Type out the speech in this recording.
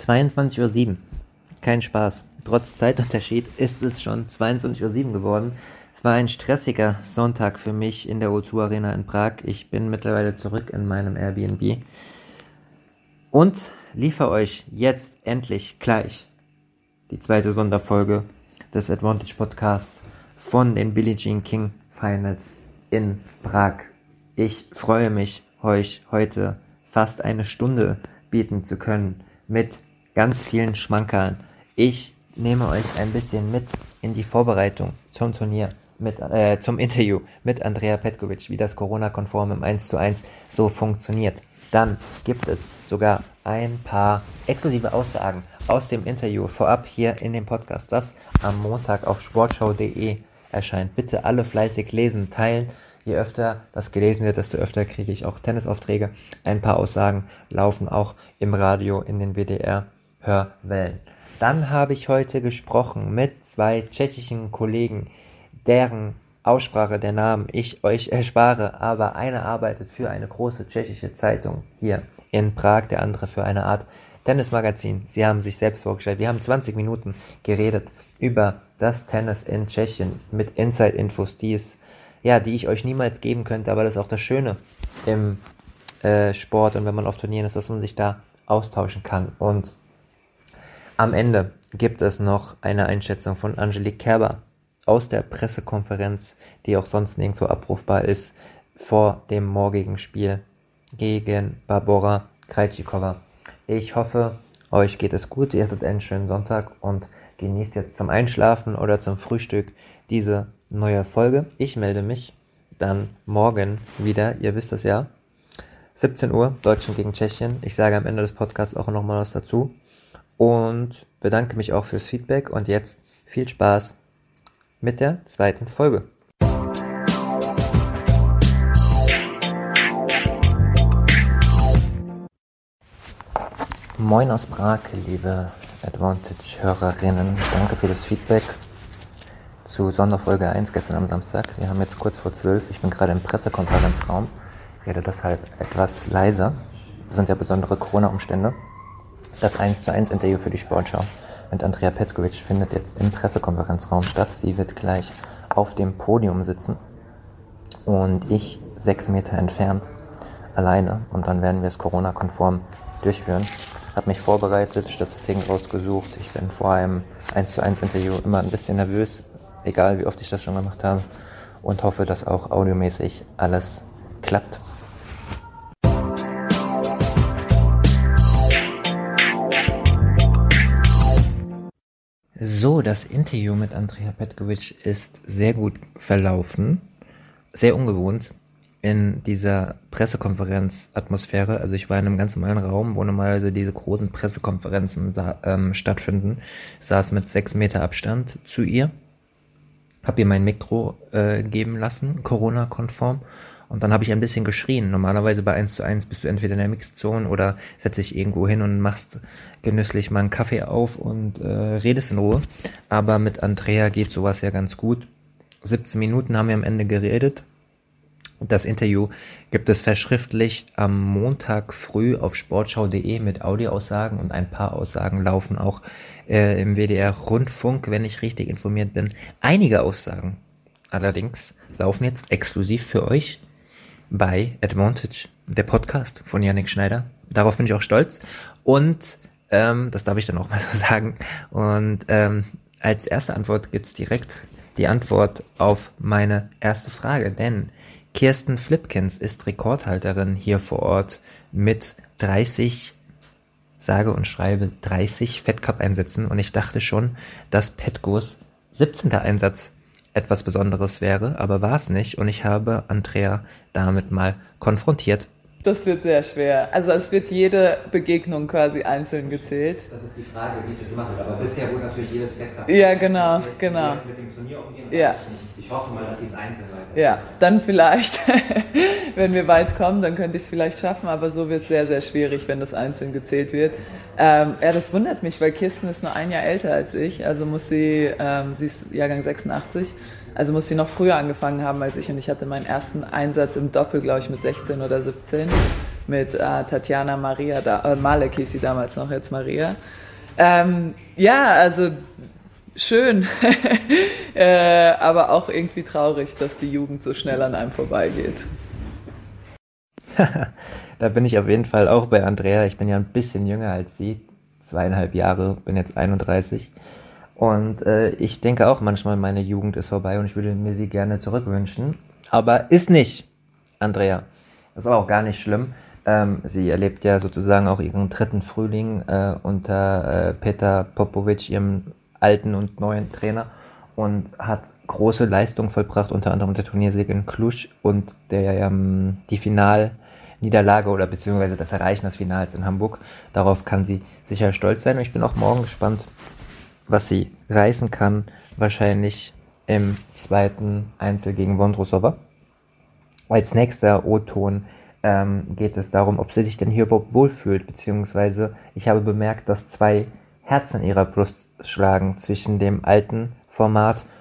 22.07 Uhr. Kein Spaß. Trotz Zeitunterschied ist es schon 22.07 Uhr geworden. Es war ein stressiger Sonntag für mich in der O2 Arena in Prag. Ich bin mittlerweile zurück in meinem Airbnb und liefere euch jetzt endlich gleich die zweite Sonderfolge des Advantage Podcasts von den Billie Jean King Finals in Prag. Ich freue mich, euch heute fast eine Stunde bieten zu können mit ganz vielen Schmankerln. Ich nehme euch ein bisschen mit in die Vorbereitung zum Turnier, mit, äh, zum Interview mit Andrea Petkovic, wie das Corona-konform im 1 zu 1 so funktioniert. Dann gibt es sogar ein paar exklusive Aussagen aus dem Interview vorab hier in dem Podcast, das am Montag auf sportschau.de erscheint. Bitte alle fleißig lesen, teilen. Je öfter das gelesen wird, desto öfter kriege ich auch Tennisaufträge. Ein paar Aussagen laufen auch im Radio in den WDR Hörwellen. Dann habe ich heute gesprochen mit zwei tschechischen Kollegen, deren Aussprache der Namen ich euch erspare, aber einer arbeitet für eine große tschechische Zeitung hier in Prag, der andere für eine Art Tennismagazin. Sie haben sich selbst vorgestellt. Wir haben 20 Minuten geredet über das Tennis in Tschechien mit Inside-Infos, die ja, die ich euch niemals geben könnte, aber das ist auch das Schöne im äh, Sport und wenn man auf Turnieren ist, dass man sich da austauschen kann. Und am Ende gibt es noch eine Einschätzung von Angelique Kerber aus der Pressekonferenz, die auch sonst nirgendwo abrufbar ist, vor dem morgigen Spiel gegen Barbora Krejcikova. Ich hoffe, euch geht es gut, ihr hattet einen schönen Sonntag und genießt jetzt zum Einschlafen oder zum Frühstück diese neue Folge. Ich melde mich dann morgen wieder, ihr wisst es ja. 17 Uhr, Deutschland gegen Tschechien. Ich sage am Ende des Podcasts auch nochmal was dazu und bedanke mich auch fürs Feedback und jetzt viel Spaß mit der zweiten Folge. Moin aus Prag, liebe Advantage-Hörerinnen. Danke für das Feedback zu Sonderfolge 1 gestern am Samstag. Wir haben jetzt kurz vor 12. Ich bin gerade im Pressekonferenzraum, rede deshalb etwas leiser. Das sind ja besondere Corona-Umstände. Das 1 zu 1 Interview für die Sportschau mit Andrea Petkovic findet jetzt im Pressekonferenzraum statt. Sie wird gleich auf dem Podium sitzen und ich sechs Meter entfernt alleine und dann werden wir es Corona-konform durchführen. Habe mich vorbereitet, Statistiken rausgesucht. Ich bin vor einem 1 zu 1 Interview immer ein bisschen nervös, egal wie oft ich das schon gemacht habe und hoffe, dass auch audiomäßig alles klappt. So, das Interview mit Andrea Petkovic ist sehr gut verlaufen. Sehr ungewohnt in dieser Pressekonferenzatmosphäre. Also ich war in einem ganz normalen Raum, wo normalerweise diese großen Pressekonferenzen ähm, stattfinden. saß mit sechs Meter Abstand zu ihr. Hab ihr mein Mikro äh, geben lassen, Corona-konform und dann habe ich ein bisschen geschrien. Normalerweise bei 1 zu 1 bist du entweder in der Mixzone oder setzt dich irgendwo hin und machst genüsslich mal einen Kaffee auf und äh, redest in Ruhe. Aber mit Andrea geht sowas ja ganz gut. 17 Minuten haben wir am Ende geredet. Das Interview gibt es verschriftlicht am Montag früh auf sportschau.de mit Audioaussagen und ein paar Aussagen laufen auch äh, im WDR Rundfunk, wenn ich richtig informiert bin. Einige Aussagen allerdings laufen jetzt exklusiv für euch bei Advantage, der Podcast von Yannick Schneider. Darauf bin ich auch stolz. Und ähm, das darf ich dann auch mal so sagen. Und ähm, als erste Antwort gibt's direkt die Antwort auf meine erste Frage. Denn Kirsten Flipkins ist Rekordhalterin hier vor Ort mit 30 sage und schreibe 30 Fettcup-Einsätzen und ich dachte schon, dass Petgos 17. Einsatz etwas Besonderes wäre, aber war es nicht und ich habe Andrea damit mal konfrontiert. Das wird sehr schwer. Also es wird jede Begegnung quasi einzeln gezählt. Das ist die Frage, wie es jetzt machen wird. Aber bisher wurde natürlich jedes Wettkampf. Ja, genau, genau. Mit dem Turnier umgehen, ja. Ich, ich hoffe mal, dass sie es einzeln weiter. Ja, dann vielleicht, wenn wir weit kommen, dann könnte ich es vielleicht schaffen, aber so wird es sehr, sehr schwierig, wenn das einzeln gezählt wird. Ähm, ja, das wundert mich, weil Kirsten ist nur ein Jahr älter als ich, also muss sie, ähm, sie ist Jahrgang 86, also muss sie noch früher angefangen haben als ich. Und ich hatte meinen ersten Einsatz im Doppel, glaube ich, mit 16 oder 17 mit äh, Tatjana Maria, da, äh, Malek hieß sie damals noch, jetzt Maria. Ähm, ja, also schön, äh, aber auch irgendwie traurig, dass die Jugend so schnell an einem vorbeigeht. da bin ich auf jeden Fall auch bei Andrea. Ich bin ja ein bisschen jünger als sie, zweieinhalb Jahre, bin jetzt 31. Und äh, ich denke auch manchmal, meine Jugend ist vorbei und ich würde mir sie gerne zurückwünschen. Aber ist nicht, Andrea. Das ist aber auch gar nicht schlimm. Ähm, sie erlebt ja sozusagen auch ihren dritten Frühling äh, unter äh, Peter Popovic, ihrem alten und neuen Trainer, und hat große Leistung vollbracht, unter anderem der Turniersieg in Cluj und der ähm, die Finalniederlage oder beziehungsweise das Erreichen des Finals in Hamburg. Darauf kann sie sicher stolz sein. Und ich bin auch morgen gespannt, was sie reißen kann, wahrscheinlich im zweiten Einzel gegen Wondrosova. Als nächster O-Ton ähm, geht es darum, ob sie sich denn hier überhaupt wohlfühlt, beziehungsweise ich habe bemerkt, dass zwei Herzen in ihrer Brust schlagen zwischen dem alten Format